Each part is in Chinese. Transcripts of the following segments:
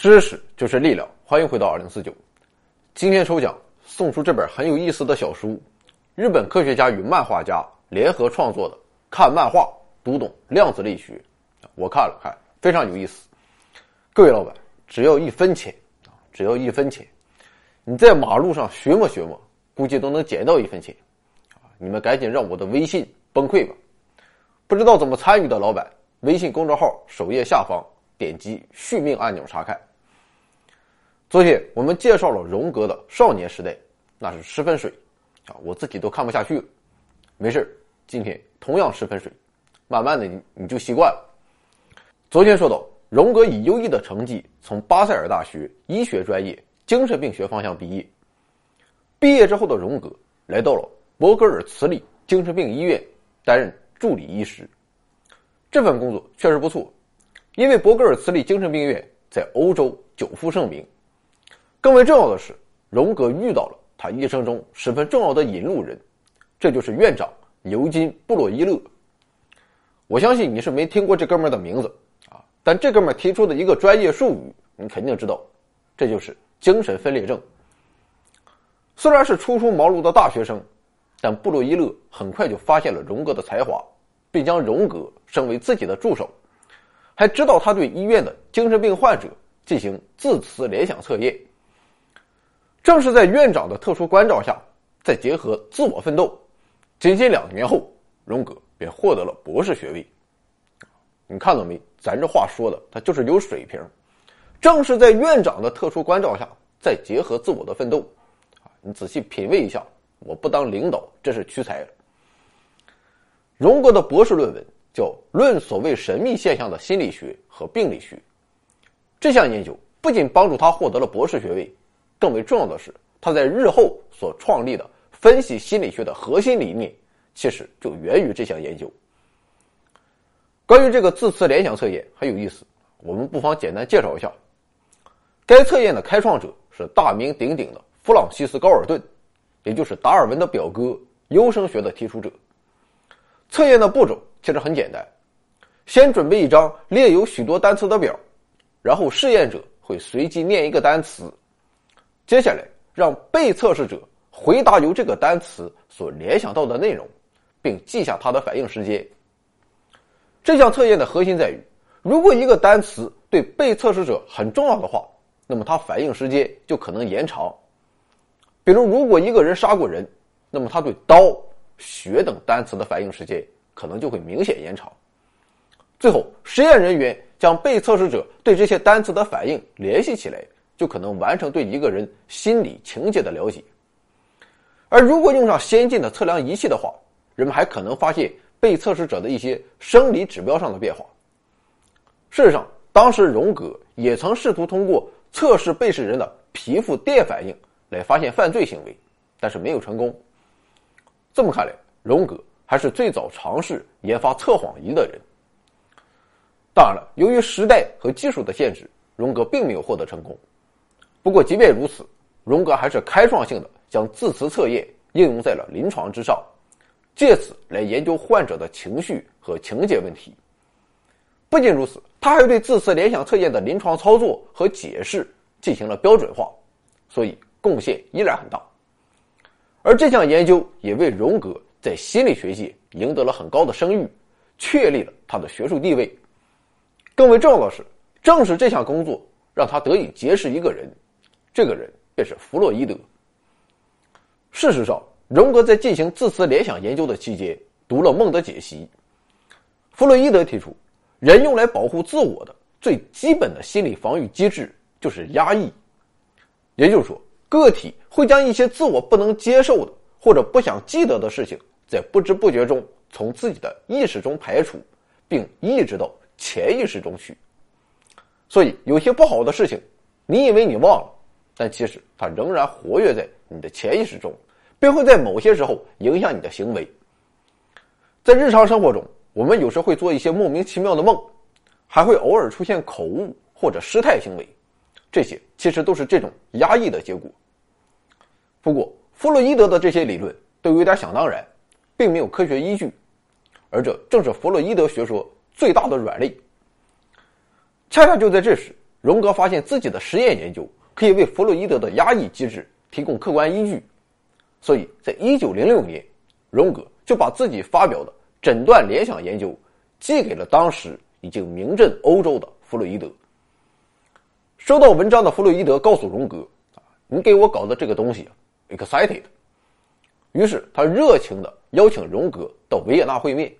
知识就是力量，欢迎回到二零四九。今天抽奖送出这本很有意思的小书，日本科学家与漫画家联合创作的《看漫画读懂量子力学》，我看了看，非常有意思。各位老板，只要一分钱啊，只要一分钱，你在马路上学摸学摸，估计都能捡到一分钱啊！你们赶紧让我的微信崩溃吧！不知道怎么参与的老板，微信公众号首页下方点击续命按钮查看。昨天我们介绍了荣格的少年时代，那是十分水啊，我自己都看不下去了。没事今天同样十分水，慢慢的你你就习惯了。昨天说到，荣格以优异的成绩从巴塞尔大学医学专业精神病学方向毕业。毕业之后的荣格来到了伯格尔茨里精神病医院担任。助理医师，这份工作确实不错，因为伯格尔茨利精神病院在欧洲久负盛名。更为重要的是，荣格遇到了他一生中十分重要的引路人，这就是院长尤金·布洛伊勒。我相信你是没听过这哥们儿的名字啊，但这哥们儿提出的一个专业术语你肯定知道，这就是精神分裂症。虽然是初出茅庐的大学生。但布洛伊勒很快就发现了荣格的才华，并将荣格升为自己的助手，还指导他对医院的精神病患者进行字词联想测验。正是在院长的特殊关照下，再结合自我奋斗，仅仅两年后，荣格便获得了博士学位。你看到没？咱这话说的，他就是有水平。正是在院长的特殊关照下，再结合自我的奋斗，你仔细品味一下。我不当领导，这是屈才。荣格的博士论文叫《论所谓神秘现象的心理学和病理学》。这项研究不仅帮助他获得了博士学位，更为重要的是，他在日后所创立的分析心理学的核心理念，其实就源于这项研究。关于这个字词联想测验很有意思，我们不妨简单介绍一下。该测验的开创者是大名鼎鼎的弗朗西斯·高尔顿。也就是达尔文的表哥，优生学的提出者。测验的步骤其实很简单，先准备一张列有许多单词的表，然后试验者会随机念一个单词，接下来让被测试者回答由这个单词所联想到的内容，并记下他的反应时间。这项测验的核心在于，如果一个单词对被测试者很重要的话，那么他反应时间就可能延长。比如，如果一个人杀过人，那么他对刀、血等单词的反应时间可能就会明显延长。最后，实验人员将被测试者对这些单词的反应联系起来，就可能完成对一个人心理情节的了解。而如果用上先进的测量仪器的话，人们还可能发现被测试者的一些生理指标上的变化。事实上，当时荣格也曾试图通过测试被试人的皮肤电反应。来发现犯罪行为，但是没有成功。这么看来，荣格还是最早尝试研发测谎仪的人。当然了，由于时代和技术的限制，荣格并没有获得成功。不过，即便如此，荣格还是开创性的将字词测验应用在了临床之上，借此来研究患者的情绪和情节问题。不仅如此，他还对字词联想测验的临床操作和解释进行了标准化，所以。贡献依然很大，而这项研究也为荣格在心理学界赢得了很高的声誉，确立了他的学术地位。更为重要的是，正是这项工作让他得以结识一个人，这个人便是弗洛伊德。事实上，荣格在进行字词联想研究的期间，读了《梦的解析》。弗洛伊德提出，人用来保护自我的最基本的心理防御机制就是压抑，也就是说。个体会将一些自我不能接受的或者不想记得的事情，在不知不觉中从自己的意识中排除，并抑制到潜意识中去。所以，有些不好的事情，你以为你忘了，但其实它仍然活跃在你的潜意识中，并会在某些时候影响你的行为。在日常生活中，我们有时会做一些莫名其妙的梦，还会偶尔出现口误或者失态行为。这些其实都是这种压抑的结果。不过，弗洛伊德的这些理论都有点想当然，并没有科学依据，而这正是弗洛伊德学说最大的软肋。恰恰就在这时，荣格发现自己的实验研究可以为弗洛伊德的压抑机制提供客观依据，所以在1906年，荣格就把自己发表的诊断联想研究寄给了当时已经名震欧洲的弗洛伊德。收到文章的弗洛伊德告诉荣格：“，你给我搞的这个东西，excited。”于是他热情地邀请荣格到维也纳会面。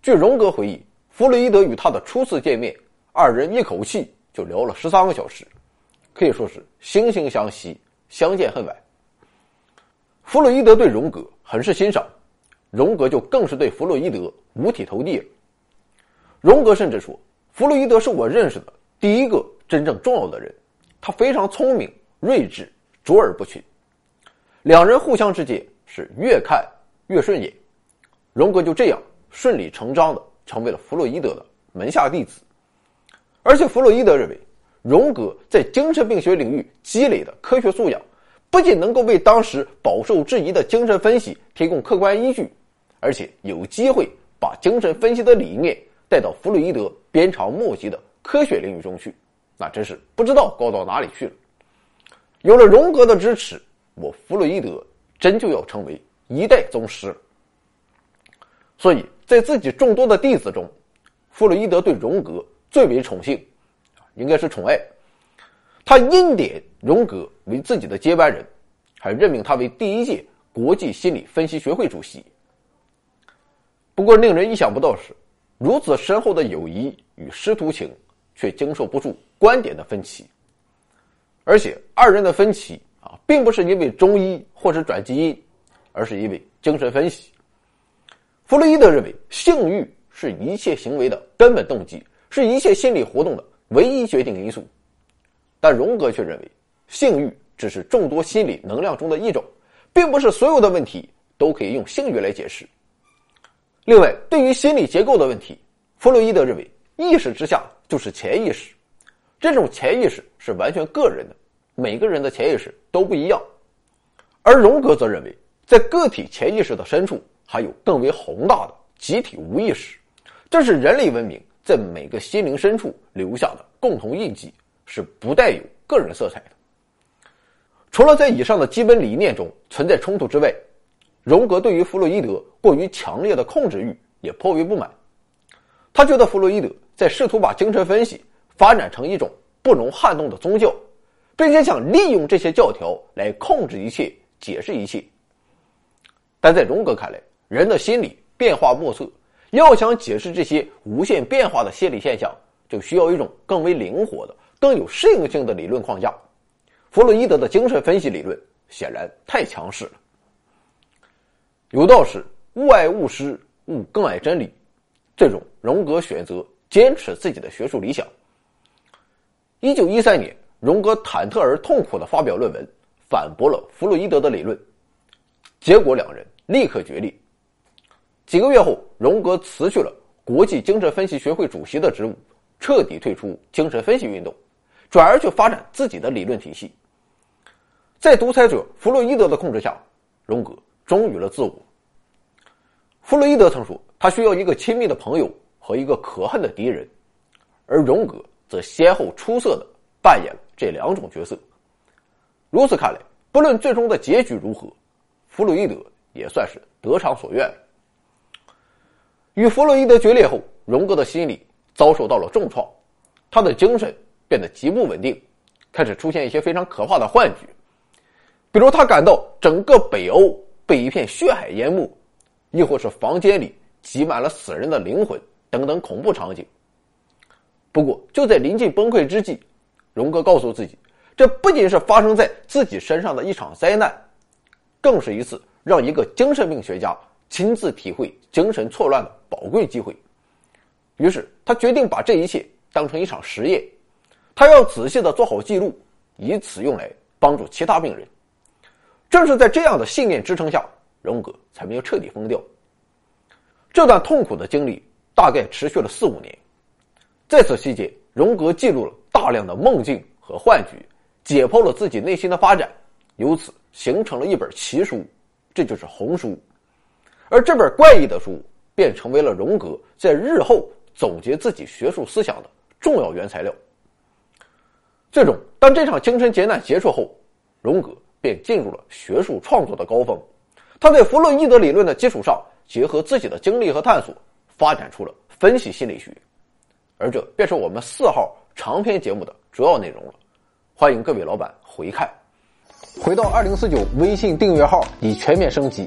据荣格回忆，弗洛伊德与他的初次见面，二人一口气就聊了十三个小时，可以说是惺惺相惜，相见恨晚。弗洛伊德对荣格很是欣赏，荣格就更是对弗洛伊德五体投地了。荣格甚至说：“弗洛伊德是我认识的第一个真正重要的人，他非常聪明、睿智、卓尔不群。”两人互相之间是越看越顺眼，荣格就这样顺理成章的成为了弗洛伊德的门下弟子。而且弗洛伊德认为，荣格在精神病学领域积累的科学素养，不仅能够为当时饱受质疑的精神分析提供客观依据，而且有机会把精神分析的理念带到弗洛伊德鞭长莫及的科学领域中去，那真是不知道高到哪里去了。有了荣格的支持。我弗洛伊德真就要成为一代宗师，所以在自己众多的弟子中，弗洛伊德对荣格最为宠幸，应该是宠爱。他钦点荣格为自己的接班人，还任命他为第一届国际心理分析学会主席。不过，令人意想不到是，如此深厚的友谊与师徒情，却经受不住观点的分歧，而且二人的分歧。啊，并不是因为中医或者转基因，而是因为精神分析。弗洛伊德认为，性欲是一切行为的根本动机，是一切心理活动的唯一决定因素。但荣格却认为，性欲只是众多心理能量中的一种，并不是所有的问题都可以用性欲来解释。另外，对于心理结构的问题，弗洛伊德认为，意识之下就是潜意识，这种潜意识是完全个人的。每个人的潜意识都不一样，而荣格则认为，在个体潜意识的深处，还有更为宏大的集体无意识，这是人类文明在每个心灵深处留下的共同印记，是不带有个人色彩的。除了在以上的基本理念中存在冲突之外，荣格对于弗洛伊德过于强烈的控制欲也颇为不满。他觉得弗洛伊德在试图把精神分析发展成一种不容撼动的宗教。并且想利用这些教条来控制一切、解释一切。但在荣格看来，人的心理变化莫测，要想解释这些无限变化的心理现象，就需要一种更为灵活的、更有适应性的理论框架。弗洛伊德的精神分析理论显然太强势了。有道是“勿爱勿师，勿更爱真理”，最终荣格选择坚持自己的学术理想。一九一三年。荣格忐忑而痛苦地发表论文，反驳了弗洛伊德的理论，结果两人立刻决裂。几个月后，荣格辞去了国际精神分析学会主席的职务，彻底退出精神分析运动，转而去发展自己的理论体系。在独裁者弗洛伊德的控制下，荣格忠于了自我。弗洛伊德曾说，他需要一个亲密的朋友和一个可恨的敌人，而荣格则先后出色的扮演了。这两种角色，如此看来，不论最终的结局如何，弗洛伊德也算是得偿所愿。与弗洛伊德决裂后，荣格的心理遭受到了重创，他的精神变得极不稳定，开始出现一些非常可怕的幻觉，比如他感到整个北欧被一片血海淹没，亦或是房间里挤满了死人的灵魂等等恐怖场景。不过，就在临近崩溃之际。荣格告诉自己，这不仅是发生在自己身上的一场灾难，更是一次让一个精神病学家亲自体会精神错乱的宝贵机会。于是，他决定把这一切当成一场实验，他要仔细的做好记录，以此用来帮助其他病人。正是在这样的信念支撑下，荣格才没有彻底疯掉。这段痛苦的经历大概持续了四五年，在此期间，荣格记录了。大量的梦境和幻觉，解剖了自己内心的发展，由此形成了一本奇书，这就是《红书》。而这本怪异的书，便成为了荣格在日后总结自己学术思想的重要原材料。最终，当这场精神劫难结束后，荣格便进入了学术创作的高峰。他在弗洛伊德理论的基础上，结合自己的经历和探索，发展出了分析心理学。而这便是我们四号长篇节目的主要内容了。欢迎各位老板回看。回到二零四九微信订阅号已全面升级，